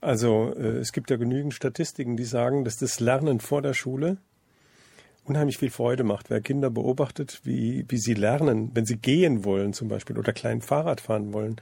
Also äh, es gibt ja genügend Statistiken, die sagen, dass das Lernen vor der Schule unheimlich viel Freude macht. Wer Kinder beobachtet, wie, wie sie lernen, wenn sie gehen wollen zum Beispiel oder klein Fahrrad fahren wollen,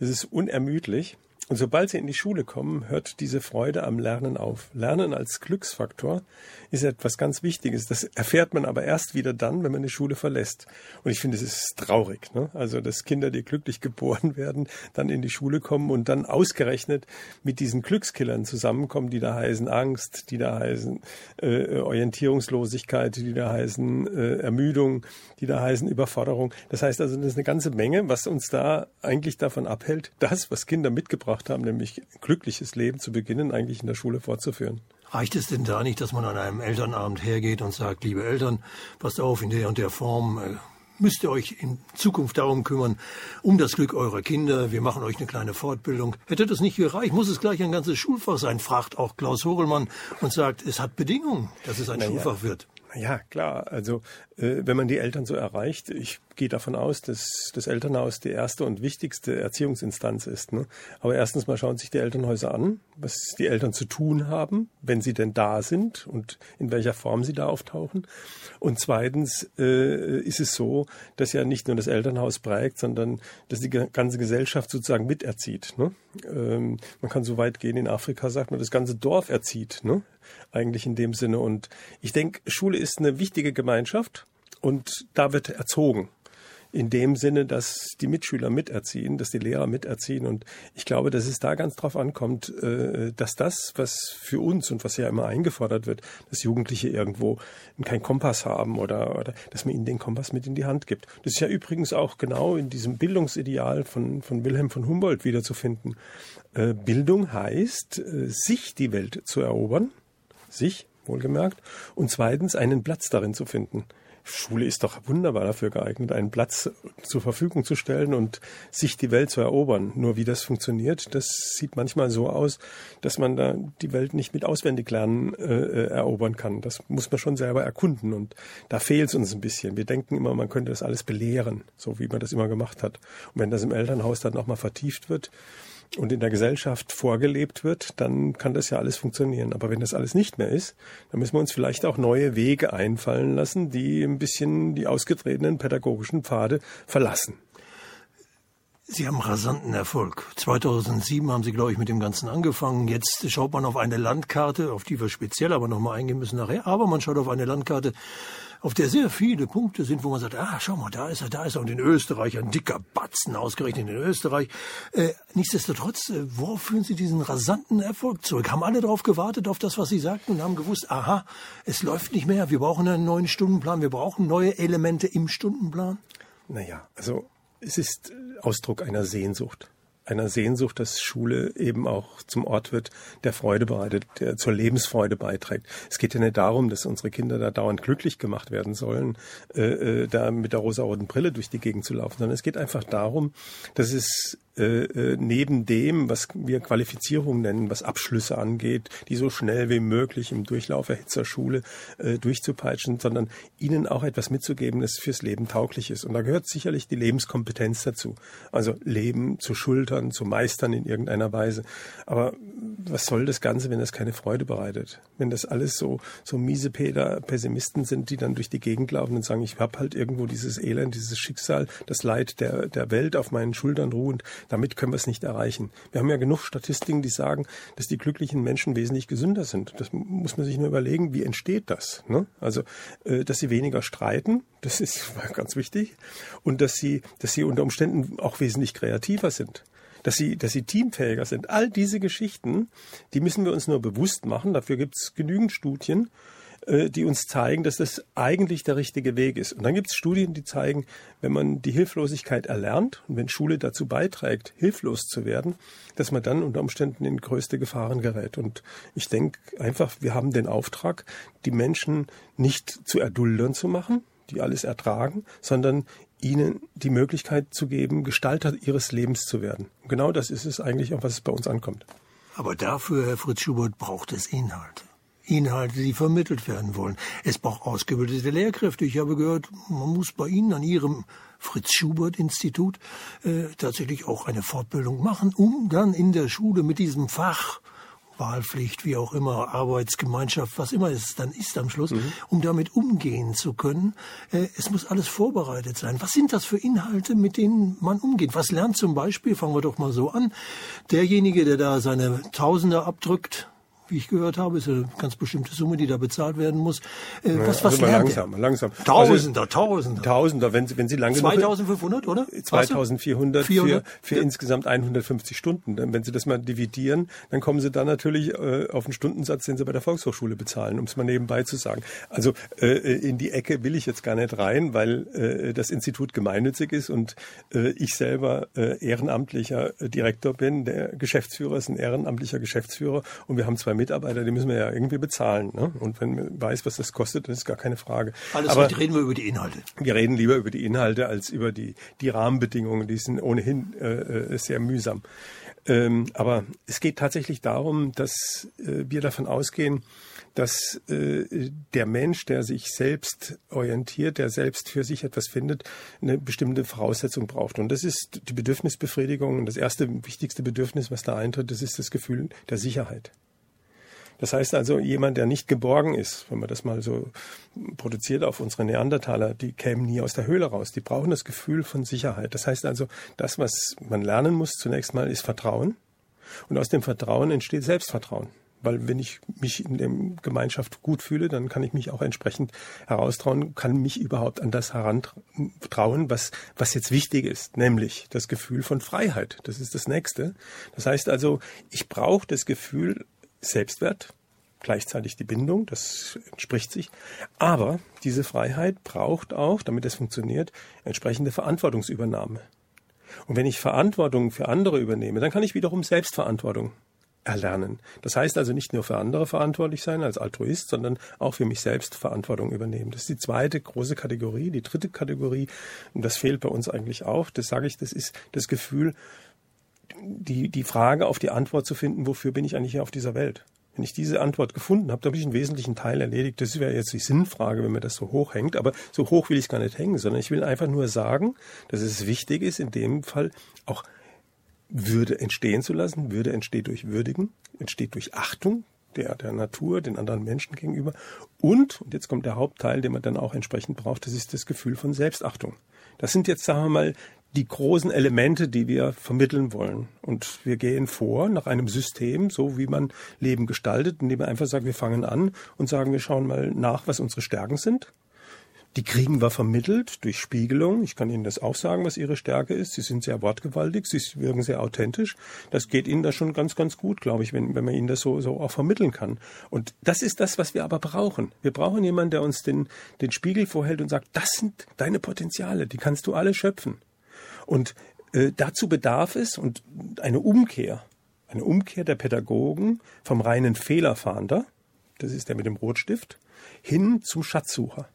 es ist unermüdlich. Und sobald sie in die Schule kommen, hört diese Freude am Lernen auf. Lernen als Glücksfaktor ist etwas ganz Wichtiges. Das erfährt man aber erst wieder dann, wenn man die Schule verlässt. Und ich finde, es ist traurig. Ne? Also, dass Kinder, die glücklich geboren werden, dann in die Schule kommen und dann ausgerechnet mit diesen Glückskillern zusammenkommen, die da heißen Angst, die da heißen äh, Orientierungslosigkeit, die da heißen äh, Ermüdung, die da heißen Überforderung. Das heißt also, das ist eine ganze Menge, was uns da eigentlich davon abhält, das, was Kinder mitgebracht gebracht haben, nämlich ein glückliches Leben zu beginnen, eigentlich in der Schule fortzuführen. Reicht es denn da nicht, dass man an einem Elternabend hergeht und sagt, liebe Eltern, passt auf, in der und der Form äh, müsst ihr euch in Zukunft darum kümmern, um das Glück eurer Kinder. Wir machen euch eine kleine Fortbildung. Hätte das nicht gereicht, muss es gleich ein ganzes Schulfach sein, fragt auch Klaus Hogelmann und sagt, es hat Bedingungen, dass es ein Na Schulfach wird. Ja, klar. Also wenn man die Eltern so erreicht, ich gehe davon aus, dass das Elternhaus die erste und wichtigste Erziehungsinstanz ist. Ne? Aber erstens mal schauen sich die Elternhäuser an, was die Eltern zu tun haben, wenn sie denn da sind und in welcher Form sie da auftauchen. Und zweitens äh, ist es so, dass ja nicht nur das Elternhaus prägt, sondern dass die ganze Gesellschaft sozusagen miterzieht. Ne? Ähm, man kann so weit gehen, in Afrika sagt man, das ganze Dorf erzieht. Ne? Eigentlich in dem Sinne. Und ich denke, Schule ist eine wichtige Gemeinschaft und da wird erzogen in dem Sinne, dass die Mitschüler miterziehen, dass die Lehrer miterziehen. Und ich glaube, dass es da ganz drauf ankommt, äh, dass das, was für uns und was ja immer eingefordert wird, dass Jugendliche irgendwo keinen Kompass haben oder, oder dass man ihnen den Kompass mit in die Hand gibt. Das ist ja übrigens auch genau in diesem Bildungsideal von, von Wilhelm von Humboldt wiederzufinden. Äh, Bildung heißt, äh, sich die Welt zu erobern, sich wohlgemerkt, und zweitens einen Platz darin zu finden. Schule ist doch wunderbar dafür geeignet, einen Platz zur Verfügung zu stellen und sich die Welt zu erobern. Nur wie das funktioniert, das sieht manchmal so aus, dass man da die Welt nicht mit auswendig lernen äh, äh erobern kann. Das muss man schon selber erkunden und da fehlt es uns ein bisschen. Wir denken immer, man könnte das alles belehren, so wie man das immer gemacht hat. Und wenn das im Elternhaus dann nochmal vertieft wird, und in der Gesellschaft vorgelebt wird, dann kann das ja alles funktionieren. Aber wenn das alles nicht mehr ist, dann müssen wir uns vielleicht auch neue Wege einfallen lassen, die ein bisschen die ausgetretenen pädagogischen Pfade verlassen. Sie haben rasanten Erfolg. 2007 haben Sie, glaube ich, mit dem Ganzen angefangen. Jetzt schaut man auf eine Landkarte, auf die wir speziell aber nochmal eingehen müssen nachher. Aber man schaut auf eine Landkarte, auf der sehr viele Punkte sind, wo man sagt, ah, schau mal, da ist er, da ist er. Und in Österreich, ein dicker Batzen ausgerechnet in Österreich. Äh, nichtsdestotrotz, äh, worauf führen Sie diesen rasanten Erfolg zurück? Haben alle darauf gewartet, auf das, was Sie sagten und haben gewusst, aha, es läuft nicht mehr, wir brauchen einen neuen Stundenplan, wir brauchen neue Elemente im Stundenplan? Naja, also es ist Ausdruck einer Sehnsucht einer Sehnsucht, dass Schule eben auch zum Ort wird, der Freude bereitet, der zur Lebensfreude beiträgt. Es geht ja nicht darum, dass unsere Kinder da dauernd glücklich gemacht werden sollen, äh, äh da mit der rosaroten Brille durch die Gegend zu laufen, sondern es geht einfach darum, dass es äh, äh, neben dem, was wir Qualifizierung nennen, was Abschlüsse angeht, die so schnell wie möglich im Durchlauf der Hitzerschule äh, durchzupeitschen, sondern ihnen auch etwas mitzugeben, das fürs Leben tauglich ist. Und da gehört sicherlich die Lebenskompetenz dazu. Also Leben zu schultern, zu meistern in irgendeiner Weise. Aber was soll das Ganze, wenn das keine Freude bereitet? Wenn das alles so, so miese Peter, Pessimisten sind, die dann durch die Gegend laufen und sagen, ich habe halt irgendwo dieses Elend, dieses Schicksal, das Leid der, der Welt auf meinen Schultern ruhend. Damit können wir es nicht erreichen. Wir haben ja genug Statistiken, die sagen, dass die glücklichen Menschen wesentlich gesünder sind. Das muss man sich nur überlegen, wie entsteht das? Ne? Also, äh, dass sie weniger streiten, das ist ganz wichtig. Und dass sie, dass sie unter Umständen auch wesentlich kreativer sind dass sie, dass sie teamfähiger sind. All diese Geschichten, die müssen wir uns nur bewusst machen. Dafür gibt es genügend Studien. Äh, die uns zeigen, dass das eigentlich der richtige Weg ist. Und dann gibt es Studien, die zeigen, wenn man die Hilflosigkeit erlernt und wenn Schule dazu beiträgt, hilflos zu werden, dass man dann unter Umständen in größte Gefahren gerät. Und ich denke einfach, wir haben den Auftrag, die Menschen nicht zu Erduldern zu machen, die alles ertragen, sondern ihnen die Möglichkeit zu geben, Gestalter ihres Lebens zu werden. Und genau das ist es eigentlich, auf was es bei uns ankommt. Aber dafür, Herr Fritz Schubert, braucht es Inhalte. Inhalte, die vermittelt werden wollen. Es braucht ausgebildete Lehrkräfte. Ich habe gehört, man muss bei Ihnen an Ihrem Fritz Schubert Institut äh, tatsächlich auch eine Fortbildung machen, um dann in der Schule mit diesem Fach Wahlpflicht, wie auch immer, Arbeitsgemeinschaft, was immer es dann ist am Schluss, mhm. um damit umgehen zu können. Äh, es muss alles vorbereitet sein. Was sind das für Inhalte, mit denen man umgeht? Was lernt zum Beispiel, fangen wir doch mal so an, derjenige, der da seine Tausende abdrückt, wie ich gehört habe, ist eine ganz bestimmte Summe, die da bezahlt werden muss. Äh, was was also lernt langsam, der? langsam. Tausender, also, Tausender. Tausender, wenn Sie, wenn Sie lange 2500, oder? 2400 für, für ja. insgesamt 150 Stunden. Wenn Sie das mal dividieren, dann kommen Sie da natürlich äh, auf einen Stundensatz, den Sie bei der Volkshochschule bezahlen, um es mal nebenbei zu sagen. Also äh, in die Ecke will ich jetzt gar nicht rein, weil äh, das Institut gemeinnützig ist und äh, ich selber äh, ehrenamtlicher Direktor bin. Der Geschäftsführer ist ein ehrenamtlicher Geschäftsführer und wir haben zwei Mitarbeiter, die müssen wir ja irgendwie bezahlen. Ne? Und wenn man weiß, was das kostet, dann ist gar keine Frage. Alles Aber heute reden wir über die Inhalte. Wir reden lieber über die Inhalte als über die, die Rahmenbedingungen. Die sind ohnehin äh, äh sehr mühsam. Ähm, aber es geht tatsächlich darum, dass äh, wir davon ausgehen, dass äh, der Mensch, der sich selbst orientiert, der selbst für sich etwas findet, eine bestimmte Voraussetzung braucht. Und das ist die Bedürfnisbefriedigung. Und das erste wichtigste Bedürfnis, was da eintritt, das ist das Gefühl der Sicherheit. Das heißt also, jemand, der nicht geborgen ist, wenn man das mal so produziert auf unsere Neandertaler, die kämen nie aus der Höhle raus. Die brauchen das Gefühl von Sicherheit. Das heißt also, das, was man lernen muss zunächst mal, ist Vertrauen. Und aus dem Vertrauen entsteht Selbstvertrauen. Weil wenn ich mich in der Gemeinschaft gut fühle, dann kann ich mich auch entsprechend heraustrauen, kann mich überhaupt an das herantrauen, was, was jetzt wichtig ist, nämlich das Gefühl von Freiheit. Das ist das Nächste. Das heißt also, ich brauche das Gefühl, Selbstwert, gleichzeitig die Bindung, das entspricht sich. Aber diese Freiheit braucht auch, damit es funktioniert, entsprechende Verantwortungsübernahme. Und wenn ich Verantwortung für andere übernehme, dann kann ich wiederum Selbstverantwortung erlernen. Das heißt also nicht nur für andere verantwortlich sein als Altruist, sondern auch für mich selbst Verantwortung übernehmen. Das ist die zweite große Kategorie. Die dritte Kategorie, und das fehlt bei uns eigentlich auch, das sage ich, das ist das Gefühl, die, die Frage auf die Antwort zu finden, wofür bin ich eigentlich hier auf dieser Welt? Wenn ich diese Antwort gefunden habe, dann habe ich einen wesentlichen Teil erledigt. Das wäre jetzt die Sinnfrage, wenn mir das so hoch hängt. Aber so hoch will ich es gar nicht hängen, sondern ich will einfach nur sagen, dass es wichtig ist, in dem Fall auch Würde entstehen zu lassen. Würde entsteht durch Würdigen, entsteht durch Achtung der, der Natur, den anderen Menschen gegenüber. Und, und jetzt kommt der Hauptteil, den man dann auch entsprechend braucht, das ist das Gefühl von Selbstachtung. Das sind jetzt, sagen wir mal, die großen Elemente, die wir vermitteln wollen. Und wir gehen vor nach einem System, so wie man Leben gestaltet, indem man einfach sagt, wir fangen an und sagen, wir schauen mal nach, was unsere Stärken sind. Die kriegen wir vermittelt durch Spiegelung. Ich kann Ihnen das auch sagen, was Ihre Stärke ist. Sie sind sehr wortgewaltig, Sie wirken sehr authentisch. Das geht Ihnen da schon ganz, ganz gut, glaube ich, wenn, wenn man Ihnen das so, so auch vermitteln kann. Und das ist das, was wir aber brauchen. Wir brauchen jemanden, der uns den, den Spiegel vorhält und sagt, das sind deine Potenziale, die kannst du alle schöpfen. Und äh, dazu bedarf es und eine Umkehr, eine Umkehr der Pädagogen vom reinen Fehlerfahnder, das ist der mit dem Rotstift, hin zum Schatzsucher.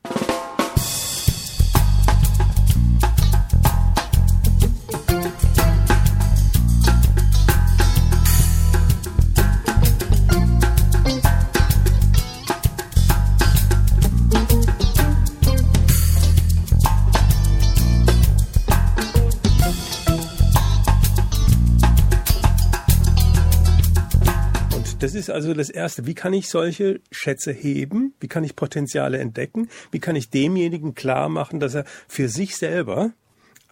Ist also das Erste. Wie kann ich solche Schätze heben? Wie kann ich Potenziale entdecken? Wie kann ich demjenigen klar machen, dass er für sich selber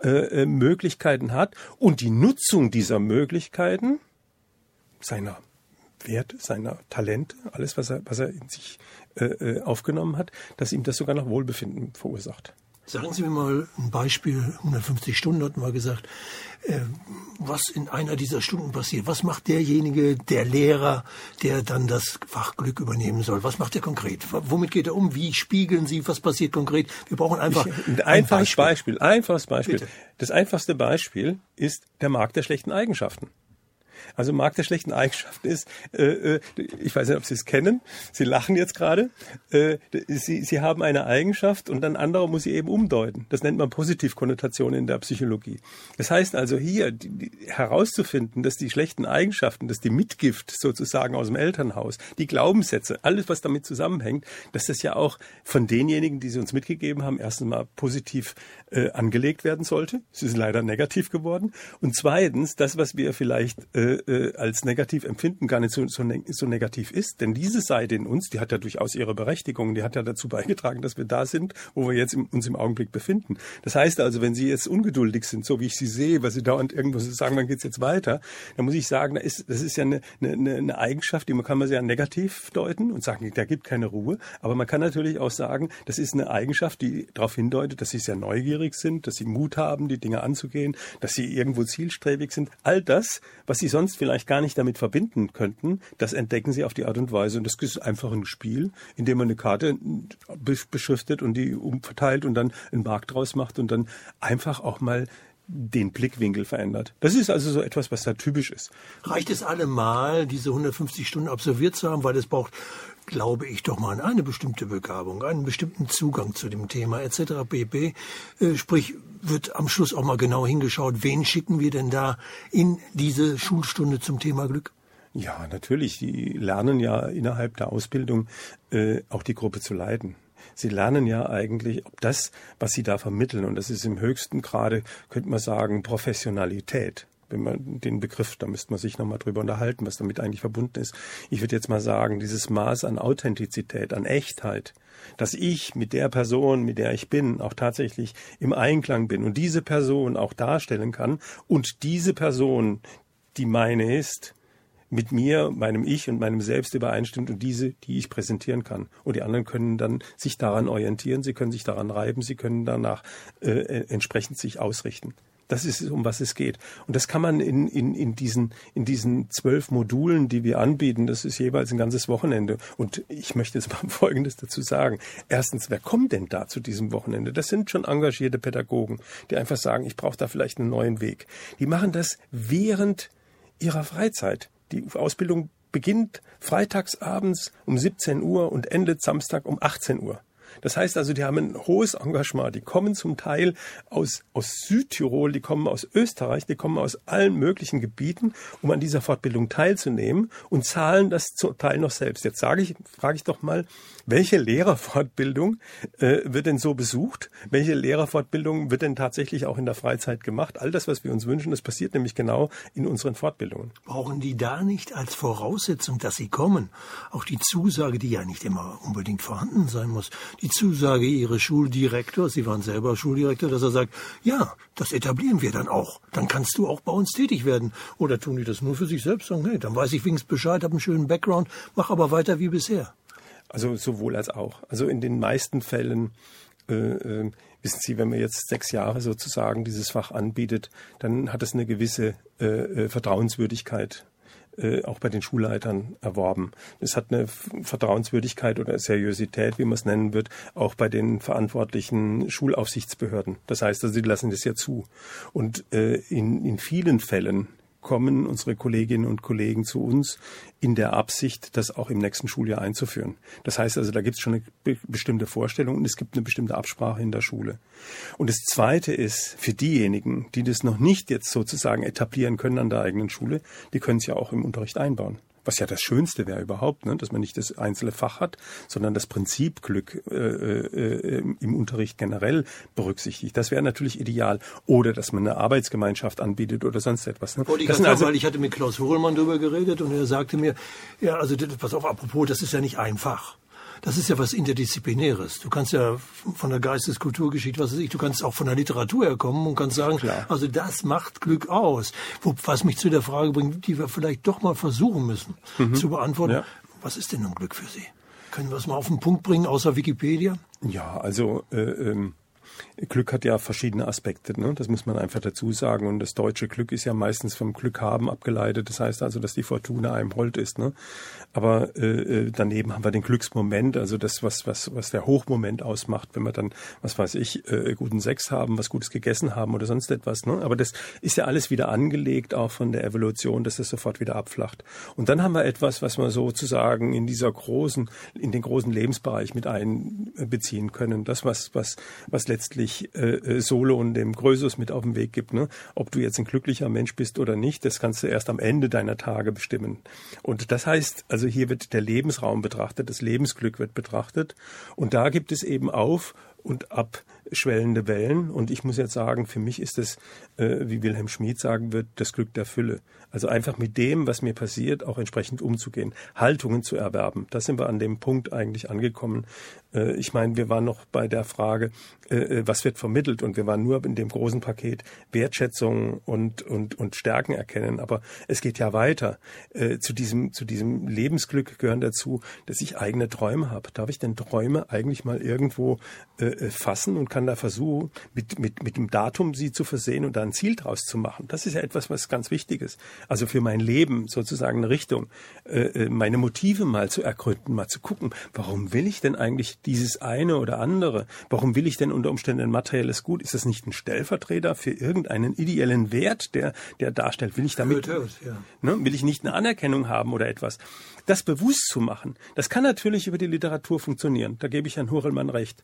äh, äh Möglichkeiten hat und die Nutzung dieser Möglichkeiten, seiner Werte, seiner Talente, alles, was er, was er in sich äh, äh aufgenommen hat, dass ihm das sogar noch Wohlbefinden verursacht. Sagen Sie mir mal ein Beispiel, 150 Stunden hatten wir gesagt, äh, was in einer dieser Stunden passiert. Was macht derjenige, der Lehrer, der dann das Fachglück übernehmen soll? Was macht er konkret? Womit geht er um? Wie spiegeln Sie? Was passiert konkret? Wir brauchen einfach ich, ein einfaches ein Beispiel. Beispiel. Einfaches Beispiel. Bitte. Das einfachste Beispiel ist der Markt der schlechten Eigenschaften. Also Markt der schlechten Eigenschaften ist, äh, äh, ich weiß nicht, ob Sie es kennen, Sie lachen jetzt gerade, äh, Sie, Sie haben eine Eigenschaft und dann andere muss sie eben umdeuten. Das nennt man Positivkonnotation in der Psychologie. Das heißt also hier die, die, herauszufinden, dass die schlechten Eigenschaften, dass die Mitgift sozusagen aus dem Elternhaus, die Glaubenssätze, alles was damit zusammenhängt, dass das ja auch von denjenigen, die sie uns mitgegeben haben, erstens mal positiv äh, angelegt werden sollte. Es ist leider negativ geworden. Und zweitens, das, was wir vielleicht äh, äh, als negativ empfinden, gar nicht so, so, ne so negativ ist. Denn diese Seite in uns, die hat ja durchaus ihre Berechtigung, die hat ja dazu beigetragen, dass wir da sind, wo wir jetzt im, uns im Augenblick befinden. Das heißt also, wenn Sie jetzt ungeduldig sind, so wie ich Sie sehe, weil Sie dauernd irgendwo sagen, wann geht's jetzt weiter, dann muss ich sagen, das ist, das ist ja eine, eine, eine Eigenschaft, die man kann man sehr negativ deuten und sagen, da gibt keine Ruhe. Aber man kann natürlich auch sagen, das ist eine Eigenschaft, die darauf hindeutet, dass Sie sehr neugierig sind, dass Sie Mut haben, die Dinge anzugehen, dass Sie irgendwo zielstrebig sind. All das, was Sie sonst vielleicht gar nicht damit verbinden könnten, das entdecken Sie auf die Art und Weise. Und das ist einfach ein Spiel, in dem man eine Karte beschriftet und die umverteilt und dann einen Markt draus macht und dann einfach auch mal den Blickwinkel verändert. Das ist also so etwas, was da typisch ist. Reicht es allemal, diese 150 Stunden absolviert zu haben, weil es braucht, glaube ich, doch mal eine bestimmte Begabung, einen bestimmten Zugang zu dem Thema etc. pp. Äh, sprich, wird am Schluss auch mal genau hingeschaut, wen schicken wir denn da in diese Schulstunde zum Thema Glück? Ja, natürlich. Die lernen ja innerhalb der Ausbildung äh, auch die Gruppe zu leiten. Sie lernen ja eigentlich, ob das, was Sie da vermitteln, und das ist im höchsten Grade, könnte man sagen, Professionalität wenn man den Begriff, da müsste man sich nochmal drüber unterhalten, was damit eigentlich verbunden ist. Ich würde jetzt mal sagen, dieses Maß an Authentizität, an Echtheit, dass ich mit der Person, mit der ich bin, auch tatsächlich im Einklang bin und diese Person auch darstellen kann und diese Person, die meine ist, mit mir, meinem Ich und meinem Selbst übereinstimmt und diese, die ich präsentieren kann. Und die anderen können dann sich daran orientieren, sie können sich daran reiben, sie können danach äh, entsprechend sich ausrichten. Das ist es, um was es geht. Und das kann man in, in, in, diesen, in diesen zwölf Modulen, die wir anbieten, das ist jeweils ein ganzes Wochenende. Und ich möchte jetzt mal Folgendes dazu sagen. Erstens, wer kommt denn da zu diesem Wochenende? Das sind schon engagierte Pädagogen, die einfach sagen, ich brauche da vielleicht einen neuen Weg. Die machen das während ihrer Freizeit. Die Ausbildung beginnt freitags abends um 17 Uhr und endet Samstag um 18 Uhr. Das heißt also, die haben ein hohes Engagement. Die kommen zum Teil aus, aus Südtirol, die kommen aus Österreich, die kommen aus allen möglichen Gebieten, um an dieser Fortbildung teilzunehmen und zahlen das zum Teil noch selbst. Jetzt sage ich, frage ich doch mal, welche Lehrerfortbildung äh, wird denn so besucht? Welche Lehrerfortbildung wird denn tatsächlich auch in der Freizeit gemacht? All das, was wir uns wünschen, das passiert nämlich genau in unseren Fortbildungen. Brauchen die da nicht als Voraussetzung, dass sie kommen, auch die Zusage, die ja nicht immer unbedingt vorhanden sein muss, die Zusage ihres Schuldirektors, Sie waren selber Schuldirektor, dass er sagt, ja, das etablieren wir dann auch. Dann kannst du auch bei uns tätig werden. Oder tun die das nur für sich selbst? Sagen, nee, dann weiß ich wenigstens Bescheid, habe einen schönen Background, mach aber weiter wie bisher. Also sowohl als auch. Also in den meisten Fällen äh, äh, wissen Sie, wenn man jetzt sechs Jahre sozusagen dieses Fach anbietet, dann hat es eine gewisse äh, äh Vertrauenswürdigkeit äh, auch bei den Schulleitern erworben. Es hat eine Vertrauenswürdigkeit oder Seriosität, wie man es nennen wird, auch bei den verantwortlichen Schulaufsichtsbehörden. Das heißt also, die lassen das ja zu. Und äh, in, in vielen Fällen kommen unsere Kolleginnen und Kollegen zu uns in der Absicht, das auch im nächsten Schuljahr einzuführen. Das heißt also, da gibt es schon eine be bestimmte Vorstellung und es gibt eine bestimmte Absprache in der Schule. Und das Zweite ist, für diejenigen, die das noch nicht jetzt sozusagen etablieren können an der eigenen Schule, die können es ja auch im Unterricht einbauen was ja das Schönste wäre überhaupt, ne? dass man nicht das einzelne Fach hat, sondern das Prinzip Glück äh, äh, im Unterricht generell berücksichtigt. Das wäre natürlich ideal. Oder dass man eine Arbeitsgemeinschaft anbietet oder sonst etwas. Ne? Ich das sagen, also, weil ich hatte mit Klaus Hohlmann darüber geredet und er sagte mir, ja, also pass auf, apropos, das ist ja nicht einfach das ist ja was Interdisziplinäres. Du kannst ja von der Geisteskulturgeschichte, was weiß ich, du kannst auch von der Literatur herkommen und kannst sagen, Klar. also das macht Glück aus. Was mich zu der Frage bringt, die wir vielleicht doch mal versuchen müssen mhm. zu beantworten. Ja. Was ist denn nun Glück für Sie? Können wir es mal auf den Punkt bringen, außer Wikipedia? Ja, also äh, ähm Glück hat ja verschiedene Aspekte, ne? das muss man einfach dazu sagen. Und das deutsche Glück ist ja meistens vom Glück haben abgeleitet. Das heißt also, dass die Fortuna einem hold ist. Ne? Aber äh, äh, daneben haben wir den Glücksmoment, also das, was, was, was der Hochmoment ausmacht, wenn wir dann, was weiß ich, äh, guten Sex haben, was Gutes gegessen haben oder sonst etwas. Ne? Aber das ist ja alles wieder angelegt, auch von der Evolution, dass es sofort wieder abflacht. Und dann haben wir etwas, was wir sozusagen in dieser großen, in den großen Lebensbereich mit einbeziehen können. Das, was, was, was letztlich letztlich äh, äh, Solo und dem Größus mit auf den Weg gibt. Ne? Ob du jetzt ein glücklicher Mensch bist oder nicht, das kannst du erst am Ende deiner Tage bestimmen. Und das heißt, also hier wird der Lebensraum betrachtet, das Lebensglück wird betrachtet. Und da gibt es eben auf und abschwellende Wellen. Und ich muss jetzt sagen, für mich ist es, äh, wie Wilhelm Schmid sagen wird, das Glück der Fülle. Also einfach mit dem, was mir passiert, auch entsprechend umzugehen, Haltungen zu erwerben. Da sind wir an dem Punkt eigentlich angekommen. Äh, ich meine, wir waren noch bei der Frage, äh, äh, was wird vermittelt und wir waren nur in dem großen Paket Wertschätzung und, und, und Stärken erkennen. Aber es geht ja weiter. Zu diesem, zu diesem Lebensglück gehören dazu, dass ich eigene Träume habe. Darf ich denn Träume eigentlich mal irgendwo fassen und kann da versuchen, mit, mit, mit dem Datum sie zu versehen und da ein Ziel draus zu machen? Das ist ja etwas, was ganz wichtig ist also für mein Leben sozusagen eine Richtung, äh, äh, meine Motive mal zu ergründen, mal zu gucken, warum will ich denn eigentlich dieses eine oder andere? Warum will ich denn unter Umständen ein materielles Gut? Ist das nicht ein Stellvertreter für irgendeinen ideellen Wert, der, der darstellt? Will ich damit, aus, ja. ne, will ich nicht eine Anerkennung haben oder etwas? Das bewusst zu machen, das kann natürlich über die Literatur funktionieren. Da gebe ich Herrn Hurelmann recht.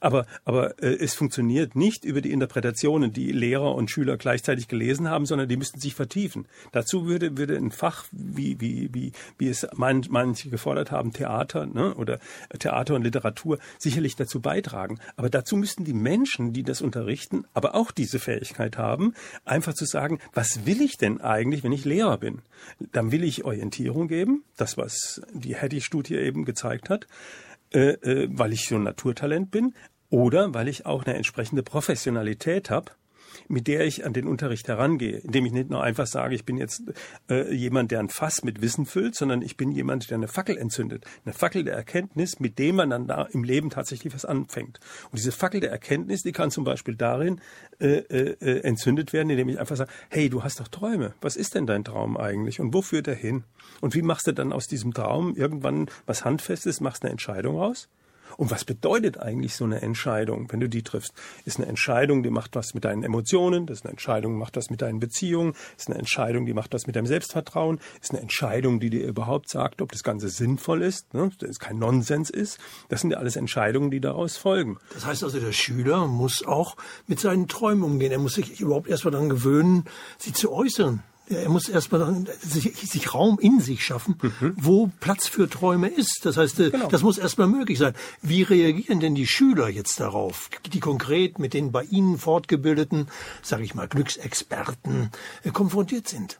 Aber, aber äh, es funktioniert nicht über die Interpretationen, die Lehrer und Schüler gleichzeitig gelesen haben, sondern die müssten sich vertiefen. Dazu würde, würde ein Fach, wie, wie, wie, wie es man, manche gefordert haben, Theater ne, oder Theater und Literatur, sicherlich dazu beitragen. Aber dazu müssten die Menschen, die das unterrichten, aber auch diese Fähigkeit haben, einfach zu sagen, was will ich denn eigentlich, wenn ich Lehrer bin? Dann will ich Orientierung geben, das, was die Hattie-Studie eben gezeigt hat äh, äh, weil ich so ein Naturtalent bin oder weil ich auch eine entsprechende Professionalität habe, mit der ich an den Unterricht herangehe, indem ich nicht nur einfach sage, ich bin jetzt äh, jemand, der ein Fass mit Wissen füllt, sondern ich bin jemand, der eine Fackel entzündet, eine Fackel der Erkenntnis, mit dem man dann da im Leben tatsächlich was anfängt. Und diese Fackel der Erkenntnis, die kann zum Beispiel darin äh, äh, entzündet werden, indem ich einfach sage, hey, du hast doch Träume. Was ist denn dein Traum eigentlich und wo führt er hin? Und wie machst du dann aus diesem Traum irgendwann was Handfestes, machst eine Entscheidung raus? Und was bedeutet eigentlich so eine Entscheidung, wenn du die triffst? Ist eine Entscheidung, die macht was mit deinen Emotionen, das ist eine Entscheidung, die macht was mit deinen Beziehungen, ist eine Entscheidung, die macht was mit deinem Selbstvertrauen, ist eine Entscheidung, die dir überhaupt sagt, ob das Ganze sinnvoll ist, ne? dass es kein Nonsens ist. Das sind ja alles Entscheidungen, die daraus folgen. Das heißt also, der Schüler muss auch mit seinen Träumen umgehen. Er muss sich überhaupt erstmal daran gewöhnen, sie zu äußern er muss erstmal sich, sich Raum in sich schaffen, mhm. wo Platz für Träume ist. Das heißt, äh, genau. das muss erstmal möglich sein. Wie reagieren denn die Schüler jetzt darauf, die konkret mit den bei ihnen fortgebildeten, sage ich mal, Glücksexperten äh, konfrontiert sind?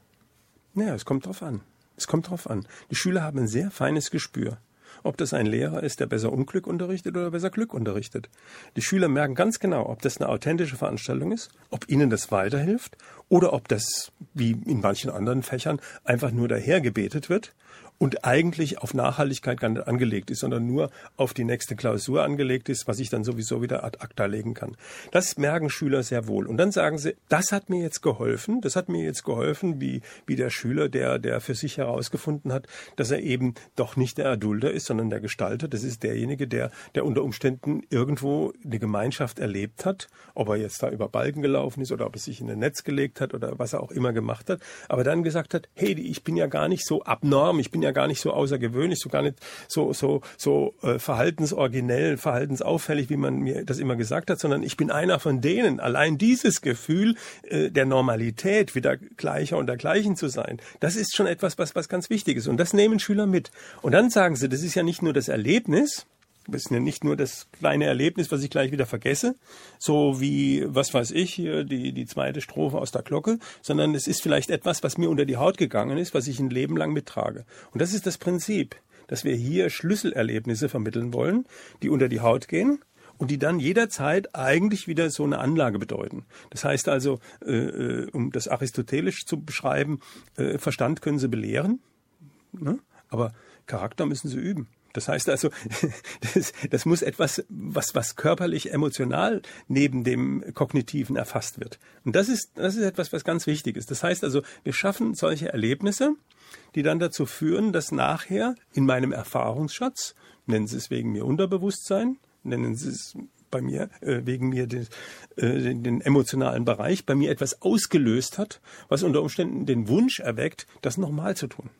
Ja, es kommt drauf an. Es kommt drauf an. Die Schüler haben ein sehr feines Gespür ob das ein Lehrer ist, der besser Unglück unterrichtet oder besser Glück unterrichtet. Die Schüler merken ganz genau, ob das eine authentische Veranstaltung ist, ob ihnen das weiterhilft oder ob das, wie in manchen anderen Fächern, einfach nur dahergebetet wird und eigentlich auf Nachhaltigkeit gar nicht angelegt ist, sondern nur auf die nächste Klausur angelegt ist, was ich dann sowieso wieder ad acta legen kann. Das merken Schüler sehr wohl. Und dann sagen sie, das hat mir jetzt geholfen, das hat mir jetzt geholfen, wie, wie der Schüler, der, der für sich herausgefunden hat, dass er eben doch nicht der Erdulder ist, sondern der Gestalter. Das ist derjenige, der, der unter Umständen irgendwo eine Gemeinschaft erlebt hat, ob er jetzt da über Balken gelaufen ist oder ob er sich in ein Netz gelegt hat oder was er auch immer gemacht hat, aber dann gesagt hat, hey, ich bin ja gar nicht so abnorm, ich bin ja gar nicht so außergewöhnlich, so gar nicht so so so äh, verhaltensoriginell, verhaltensauffällig, wie man mir das immer gesagt hat, sondern ich bin einer von denen. Allein dieses Gefühl äh, der Normalität, wieder gleicher und dergleichen zu sein, das ist schon etwas, was was ganz wichtig ist und das nehmen Schüler mit. Und dann sagen sie, das ist ja nicht nur das Erlebnis, ist ja nicht nur das kleine Erlebnis, was ich gleich wieder vergesse, so wie, was weiß ich, die, die zweite Strophe aus der Glocke, sondern es ist vielleicht etwas, was mir unter die Haut gegangen ist, was ich ein Leben lang mittrage. Und das ist das Prinzip, dass wir hier Schlüsselerlebnisse vermitteln wollen, die unter die Haut gehen und die dann jederzeit eigentlich wieder so eine Anlage bedeuten. Das heißt also, äh, äh um das aristotelisch zu beschreiben, äh, Verstand können sie belehren, ne? aber Charakter müssen sie üben. Das heißt also, das, das muss etwas, was, was körperlich, emotional neben dem Kognitiven erfasst wird. Und das ist, das ist etwas, was ganz wichtig ist. Das heißt also, wir schaffen solche Erlebnisse, die dann dazu führen, dass nachher in meinem Erfahrungsschatz, nennen Sie es wegen mir Unterbewusstsein, nennen Sie es bei mir, äh, wegen mir den, äh, den, den emotionalen Bereich, bei mir etwas ausgelöst hat, was unter Umständen den Wunsch erweckt, das nochmal zu tun.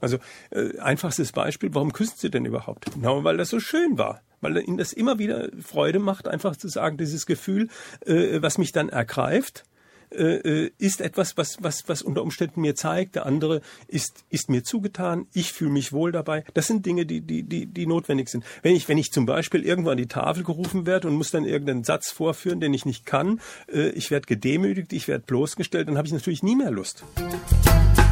Also äh, einfachstes Beispiel, warum küssen sie denn überhaupt? Genau, weil das so schön war. Weil ihnen das immer wieder Freude macht, einfach zu sagen, dieses Gefühl, äh, was mich dann ergreift, äh, ist etwas, was, was, was unter Umständen mir zeigt, der andere ist, ist mir zugetan, ich fühle mich wohl dabei. Das sind Dinge, die, die, die, die notwendig sind. Wenn ich, wenn ich zum Beispiel irgendwo an die Tafel gerufen werde und muss dann irgendeinen Satz vorführen, den ich nicht kann, äh, ich werde gedemütigt, ich werde bloßgestellt, dann habe ich natürlich nie mehr Lust. weiß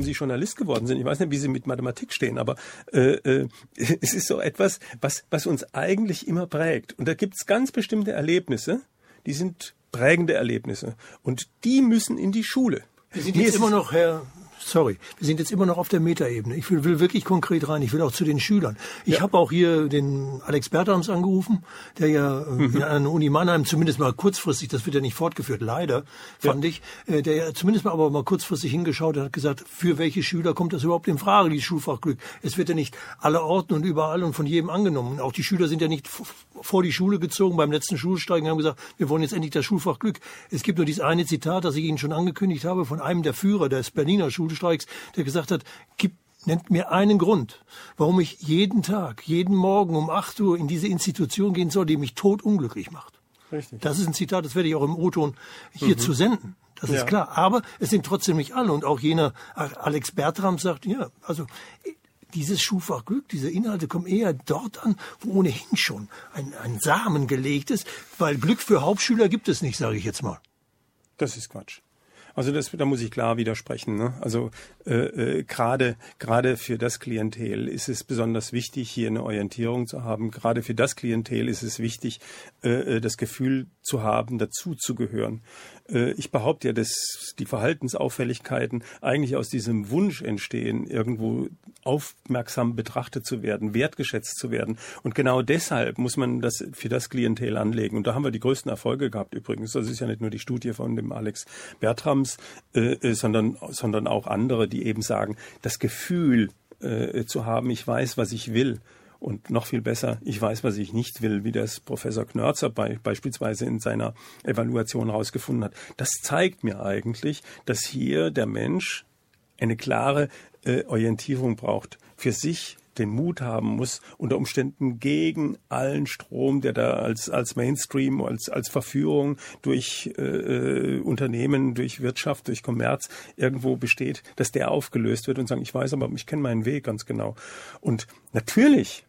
warum Sie Journalist geworden sind. Ich weiß nicht, wie Sie mit Mathematik stehen, aber äh, äh, es ist so etwas, was, was uns eigentlich immer prägt. Und da gibt es ganz bestimmte Erlebnisse, die sind prägende Erlebnisse. Und die müssen in die Schule. Wir sind jetzt immer noch, Herr sorry, wir sind jetzt immer noch auf der Metaebene. Ich will, will, wirklich konkret rein. Ich will auch zu den Schülern. Ich ja. habe auch hier den Alex Bertrams angerufen, der ja äh, mhm. an der Uni Mannheim zumindest mal kurzfristig, das wird ja nicht fortgeführt, leider, fand ja. ich, äh, der ja zumindest mal aber mal kurzfristig hingeschaut hat, hat gesagt, für welche Schüler kommt das überhaupt in Frage, die Schulfachglück? Es wird ja nicht aller Orten und überall und von jedem angenommen. Auch die Schüler sind ja nicht vor die Schule gezogen beim letzten Schulsteigen und haben gesagt, wir wollen jetzt endlich das Schulfach Glück. Es gibt nur dieses eine Zitat, das ich Ihnen schon angekündigt habe, von einem der Führer des Berliner Schulstreiks, der gesagt hat, gib nennt mir einen Grund, warum ich jeden Tag, jeden Morgen um 8 Uhr in diese Institution gehen soll, die mich totunglücklich macht. Richtig. Das ist ein Zitat, das werde ich auch im O-Ton hier mhm. zu senden. Das ja. ist klar. Aber es sind trotzdem nicht alle. Und auch jener Alex Bertram sagt, ja, also dieses Schulfach Glück, diese Inhalte kommen eher dort an, wo ohnehin schon ein, ein Samen gelegt ist, weil Glück für Hauptschüler gibt es nicht, sage ich jetzt mal. Das ist Quatsch. Also das, da muss ich klar widersprechen. Ne? Also äh, äh, gerade gerade für das Klientel ist es besonders wichtig, hier eine Orientierung zu haben. Gerade für das Klientel ist es wichtig, äh, äh das Gefühl zu haben, dazuzugehören. Äh, ich behaupte ja, dass die Verhaltensauffälligkeiten eigentlich aus diesem Wunsch entstehen, irgendwo aufmerksam betrachtet zu werden, wertgeschätzt zu werden. Und genau deshalb muss man das für das Klientel anlegen. Und da haben wir die größten Erfolge gehabt übrigens. Das ist ja nicht nur die Studie von dem Alex Bertrams, äh, äh sondern, sondern auch andere, die eben sagen, das Gefühl zu haben, ich weiß, was ich will und noch viel besser, ich weiß, was ich nicht will, wie das Professor Knörzer bei, beispielsweise in seiner Evaluation herausgefunden hat. Das zeigt mir eigentlich, dass hier der Mensch eine klare äh, Orientierung braucht. Für sich den Mut haben muss, unter Umständen gegen allen Strom, der da als, als Mainstream, als, als Verführung durch äh, äh Unternehmen, durch Wirtschaft, durch Kommerz irgendwo besteht, dass der aufgelöst wird und sagen, ich weiß aber, ich kenne meinen Weg ganz genau. Und natürlich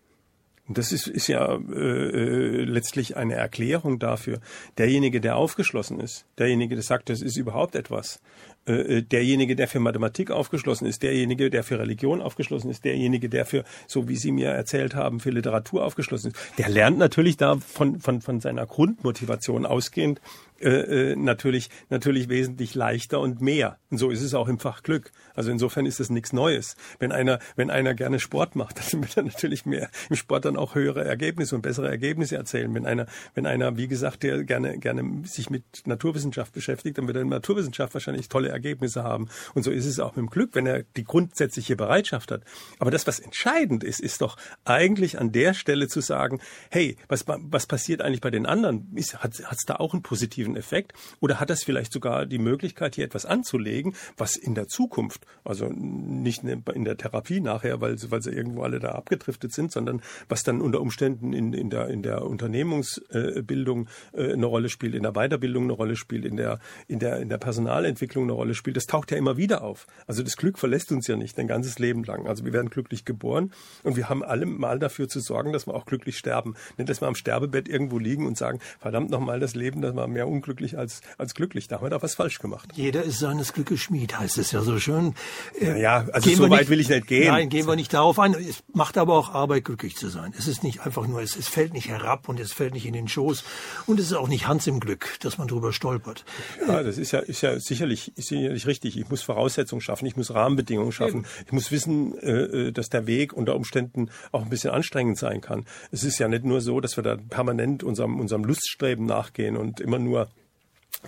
das ist, ist ja äh, äh, letztlich eine Erklärung dafür. Derjenige, der aufgeschlossen ist, derjenige, der sagt, das ist überhaupt etwas, äh, äh, derjenige, der für Mathematik aufgeschlossen ist, derjenige, der für Religion aufgeschlossen ist, derjenige, der für, so wie Sie mir erzählt haben, für Literatur aufgeschlossen ist, der lernt natürlich da von, von, von seiner Grundmotivation ausgehend äh, äh, natürlich, natürlich wesentlich leichter und mehr. Und so ist es auch im Fach Glück. Also insofern ist das nichts Neues. Wenn einer, wenn einer gerne Sport macht, dann wird er natürlich mehr im Sport dann auch höhere Ergebnisse und bessere Ergebnisse erzählen. Wenn einer, wenn einer, wie gesagt, der gerne, gerne sich mit Naturwissenschaft beschäftigt, dann wird er in Naturwissenschaft wahrscheinlich tolle Ergebnisse haben. Und so ist es auch mit dem Glück, wenn er die grundsätzliche Bereitschaft hat. Aber das, was entscheidend ist, ist doch eigentlich an der Stelle zu sagen, hey, was, was passiert eigentlich bei den anderen? hat es da auch einen positiven Effekt? Oder hat das vielleicht sogar die Möglichkeit, hier etwas anzulegen, was in der Zukunft, also nicht in der Therapie nachher, weil, weil sie irgendwo alle da abgedriftet sind, sondern was dann unter Umständen in, in, der, in der Unternehmungsbildung äh, eine Rolle spielt, in der Weiterbildung eine Rolle spielt, in der, in der, in der Personalentwicklung eine Rolle spielt, das taucht ja immer wieder auf. Also das Glück verlässt uns ja nicht ein ganzes Leben lang. Also wir werden glücklich geboren und wir haben alle mal dafür zu sorgen, dass wir auch glücklich sterben. Nicht, dass wir am Sterbebett irgendwo liegen und sagen, verdammt nochmal das Leben, das war mehr unglücklich als, als glücklich. Da haben wir doch was falsch gemacht. Jeder ist seines Glückes Schmied, heißt es ja so schön. Äh, ja, also so weit nicht, will ich nicht gehen. Nein, gehen wir nicht darauf ein. Es macht aber auch Arbeit, glücklich zu sein. Es ist nicht einfach nur, es, es fällt nicht herab und es fällt nicht in den Schoß und es ist auch nicht Hans im Glück, dass man drüber stolpert. Ja, das ist ja, ist ja sicherlich, ist sicherlich richtig. Ich muss Voraussetzungen schaffen, ich muss Rahmenbedingungen schaffen. Ich muss wissen, äh, äh, dass der Weg unter Umständen auch ein bisschen anstrengend sein kann. Es ist ja nicht nur so, dass wir da permanent unserem, unserem Luststreben nachgehen und immer nur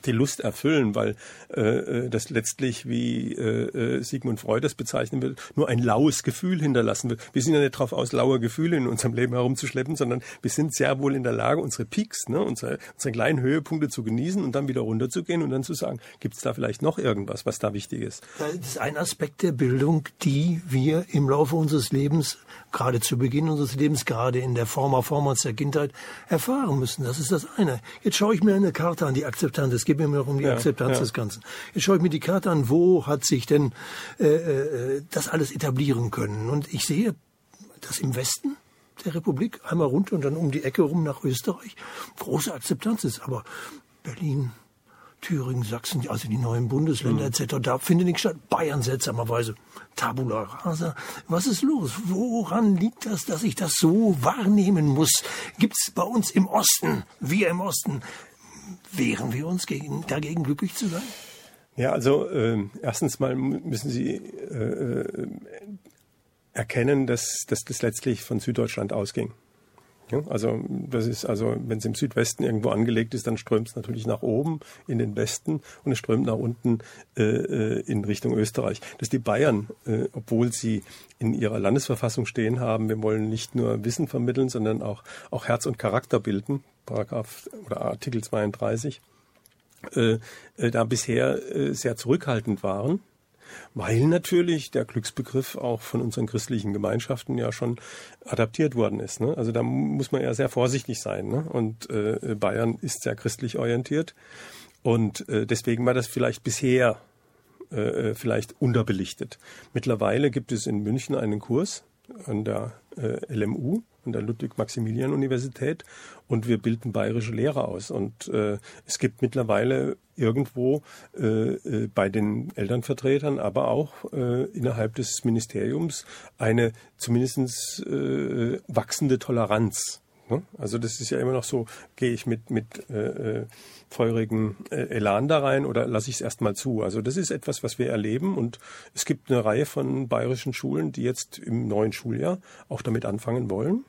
die Lust erfüllen, weil äh, äh, das letztlich, wie äh, äh, Sigmund Freud das bezeichnen will, nur ein laues Gefühl hinterlassen wird. Wir sind ja nicht darauf aus, laue Gefühle in unserem Leben herumzuschleppen, sondern wir sind sehr wohl in der Lage, unsere Peaks, ne, unsere, unsere kleinen Höhepunkte zu genießen und dann wieder runterzugehen und dann zu sagen, gibt es da vielleicht noch irgendwas, was da wichtig ist? Das ist ein Aspekt der Bildung, die wir im Laufe unseres Lebens, gerade zu Beginn unseres Lebens, gerade in der Forma Formats der Kindheit, erfahren müssen. Das ist das eine. Jetzt schaue ich mir eine Karte an, die Akzeptanz es geht mir noch um die ja, Akzeptanz ja. des Ganzen. Jetzt schaue ich mir die Karte an, wo hat sich denn äh, äh, das alles etablieren können? Und ich sehe, dass im Westen der Republik einmal runter und dann um die Ecke rum nach Österreich große Akzeptanz ist. Aber Berlin, Thüringen, Sachsen, also die neuen Bundesländer mhm. etc., da findet nichts statt. Bayern seltsamerweise. Tabula rasa. Was ist los? Woran liegt das, dass ich das so wahrnehmen muss? Gibt es bei uns im Osten, wir im Osten, wehren wir uns gegen, dagegen glücklich zu sein? Ja, also äh, erstens mal müssen Sie äh, äh, erkennen, dass, dass das letztlich von Süddeutschland ausging. Also das ist also, wenn es im Südwesten irgendwo angelegt ist, dann strömt es natürlich nach oben in den Westen und es strömt nach unten äh, äh, in Richtung Österreich. Dass die Bayern, äh, obwohl sie in ihrer Landesverfassung stehen haben, wir wollen nicht nur Wissen vermitteln, sondern auch auch Herz und Charakter bilden, Paragraph oder Artikel 32, äh, äh, da bisher äh, sehr zurückhaltend waren weil natürlich der Glücksbegriff auch von unseren christlichen Gemeinschaften ja schon adaptiert worden ist. Ne? Also da muss man ja sehr vorsichtig sein. Ne? Und äh, Bayern ist sehr christlich orientiert. Und äh, deswegen war das vielleicht bisher äh, äh vielleicht unterbelichtet. Mittlerweile gibt es in München einen Kurs an der äh, LMU, an der Ludwig-Maximilian-Universität und wir bilden bayerische Lehrer aus. Und äh, es gibt mittlerweile irgendwo äh, äh, bei den Elternvertretern, aber auch äh, innerhalb des Ministeriums eine zumindest äh, wachsende Toleranz. Ne? Also das ist ja immer noch so, gehe ich mit, mit äh, äh feurigen äh, Elan da rein oder lasse ich es erstmal zu? Also das ist etwas, was wir erleben und es gibt eine Reihe von bayerischen Schulen, die jetzt im neuen Schuljahr auch damit anfangen wollen.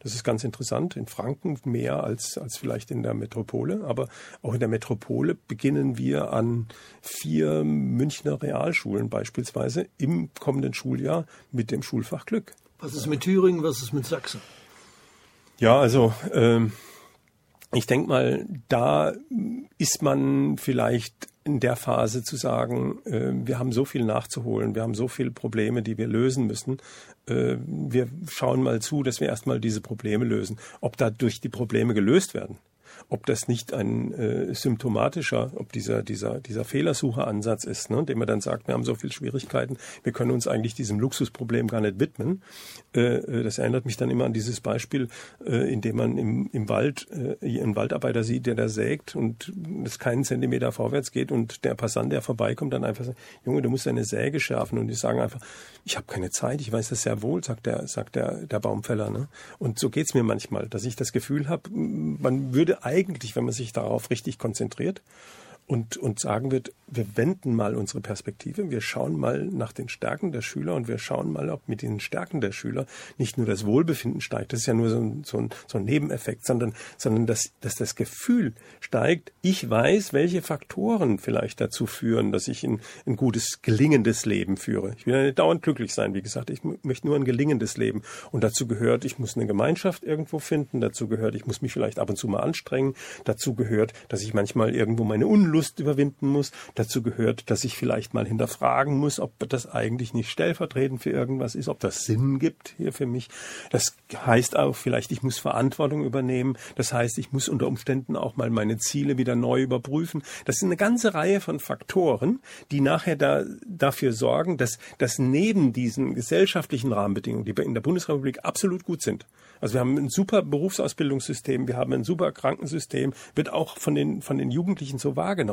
Das ist ganz interessant. In Franken mehr als, als vielleicht in der Metropole. Aber auch in der Metropole beginnen wir an vier Münchner Realschulen beispielsweise im kommenden Schuljahr mit dem Schulfach Glück. Was ist mit Thüringen? Was ist mit Sachsen? Ja, also ähm, ich denke mal, da ist man vielleicht in der Phase zu sagen, äh, wir haben so viel nachzuholen, wir haben so viele Probleme, die wir lösen müssen. Äh, wir schauen mal zu, dass wir erstmal diese Probleme lösen. Ob dadurch die Probleme gelöst werden, ob das nicht ein äh, symptomatischer, ob dieser, dieser, dieser Fehlersucheransatz ist, ne, dem man dann sagt, wir haben so viele Schwierigkeiten, wir können uns eigentlich diesem Luxusproblem gar nicht widmen. Äh, äh, das erinnert mich dann immer an dieses Beispiel, äh, in dem man im, im Wald äh, einen Waldarbeiter sieht, der da sägt und es keinen Zentimeter vorwärts geht und der Passant, der vorbeikommt, dann einfach sagt, Junge, du musst deine Säge schärfen und die sagen einfach, ich habe keine Zeit, ich weiß das sehr wohl, sagt der, sagt der, der Baumfäller. Ne? Und so geht's mir manchmal, dass ich das Gefühl habe, man würde eigentlich, wenn man sich darauf richtig konzentriert, und, und sagen wird, wir wenden mal unsere Perspektive, wir schauen mal nach den Stärken der Schüler und wir schauen mal, ob mit den Stärken der Schüler nicht nur das Wohlbefinden steigt, das ist ja nur so ein, so ein, so ein Nebeneffekt, sondern, sondern dass, dass das Gefühl steigt, ich weiß, welche Faktoren vielleicht dazu führen, dass ich ein, ein gutes, gelingendes Leben führe. Ich will ja nicht dauernd glücklich sein, wie gesagt, ich möchte nur ein gelingendes Leben. Und dazu gehört, ich muss eine Gemeinschaft irgendwo finden, dazu gehört, ich muss mich vielleicht ab und zu mal anstrengen, dazu gehört, dass ich manchmal irgendwo meine Unlust Lust überwinden muss. Dazu gehört, dass ich vielleicht mal hinterfragen muss, ob das eigentlich nicht stellvertretend für irgendwas ist, ob das Sinn gibt hier für mich. Das heißt auch vielleicht, ich muss Verantwortung übernehmen. Das heißt, ich muss unter Umständen auch mal meine Ziele wieder neu überprüfen. Das sind eine ganze Reihe von Faktoren, die nachher da, dafür sorgen, dass, dass neben diesen gesellschaftlichen Rahmenbedingungen, die in der Bundesrepublik absolut gut sind, also wir haben ein super Berufsausbildungssystem, wir haben ein super Krankensystem, wird auch von den, von den Jugendlichen so wahrgenommen.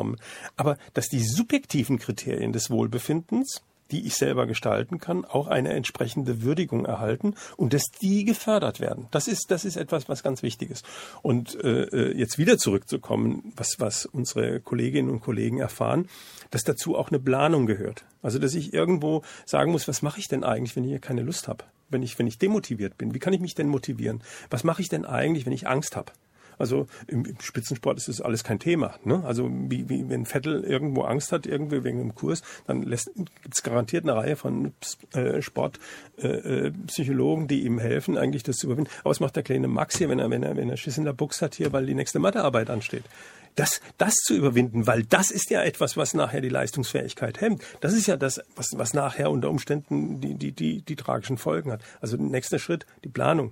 Aber dass die subjektiven Kriterien des Wohlbefindens die ich selber gestalten kann, auch eine entsprechende Würdigung erhalten und dass die gefördert werden. Das ist, das ist etwas, was ganz wichtig ist. Und äh, äh, jetzt wieder zurückzukommen, was, was unsere Kolleginnen und Kollegen erfahren, dass dazu auch eine Planung gehört. Also dass ich irgendwo sagen muss, was mache ich denn eigentlich, wenn ich hier keine Lust habe? Wenn ich, wenn ich demotiviert bin, wie kann ich mich denn motivieren? Was mache ich denn eigentlich, wenn ich Angst habe? Also im, Spitzensport ist das alles kein Thema. Ne? Also wie, wie wenn Vettel irgendwo Angst hat, irgendwie wegen einem Kurs, dann gibt es garantiert eine Reihe von äh, Sportpsychologen, äh, äh die ihm helfen, eigentlich das zu überwinden. Aber was macht der kleine Max hier, wenn er, wenn er, wenn er Schiss in der Buchs hat hier, weil die nächste Mathearbeit ansteht? das, das zu überwinden, weil das ist ja etwas, was nachher die Leistungsfähigkeit hemmt. Das ist ja das, was, was nachher unter Umständen die, die, die, die tragischen Folgen hat. Also nächster Schritt, die Planung.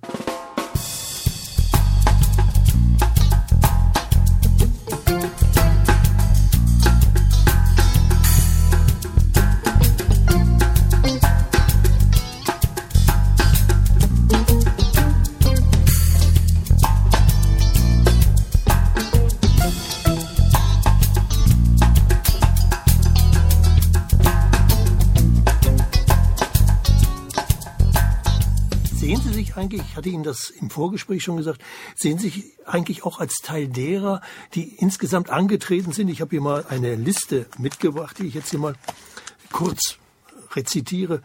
Eigentlich, ich hatte Ihnen das im Vorgespräch schon gesagt, sehen sich eigentlich auch als Teil derer, die insgesamt angetreten sind. Ich habe hier mal eine Liste mitgebracht, die ich jetzt hier mal kurz rezitiere,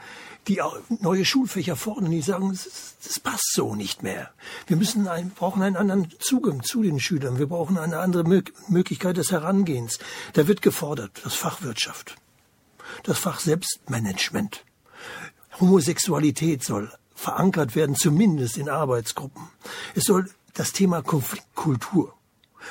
die neue Schulfächer fordern, die sagen, das passt so nicht mehr. Wir müssen ein, brauchen einen anderen Zugang zu den Schülern. Wir brauchen eine andere Möglichkeit des Herangehens. Da wird gefordert, das Fach Wirtschaft, das Fach Selbstmanagement. Homosexualität soll verankert werden, zumindest in Arbeitsgruppen. Es soll das Thema Konfliktkultur,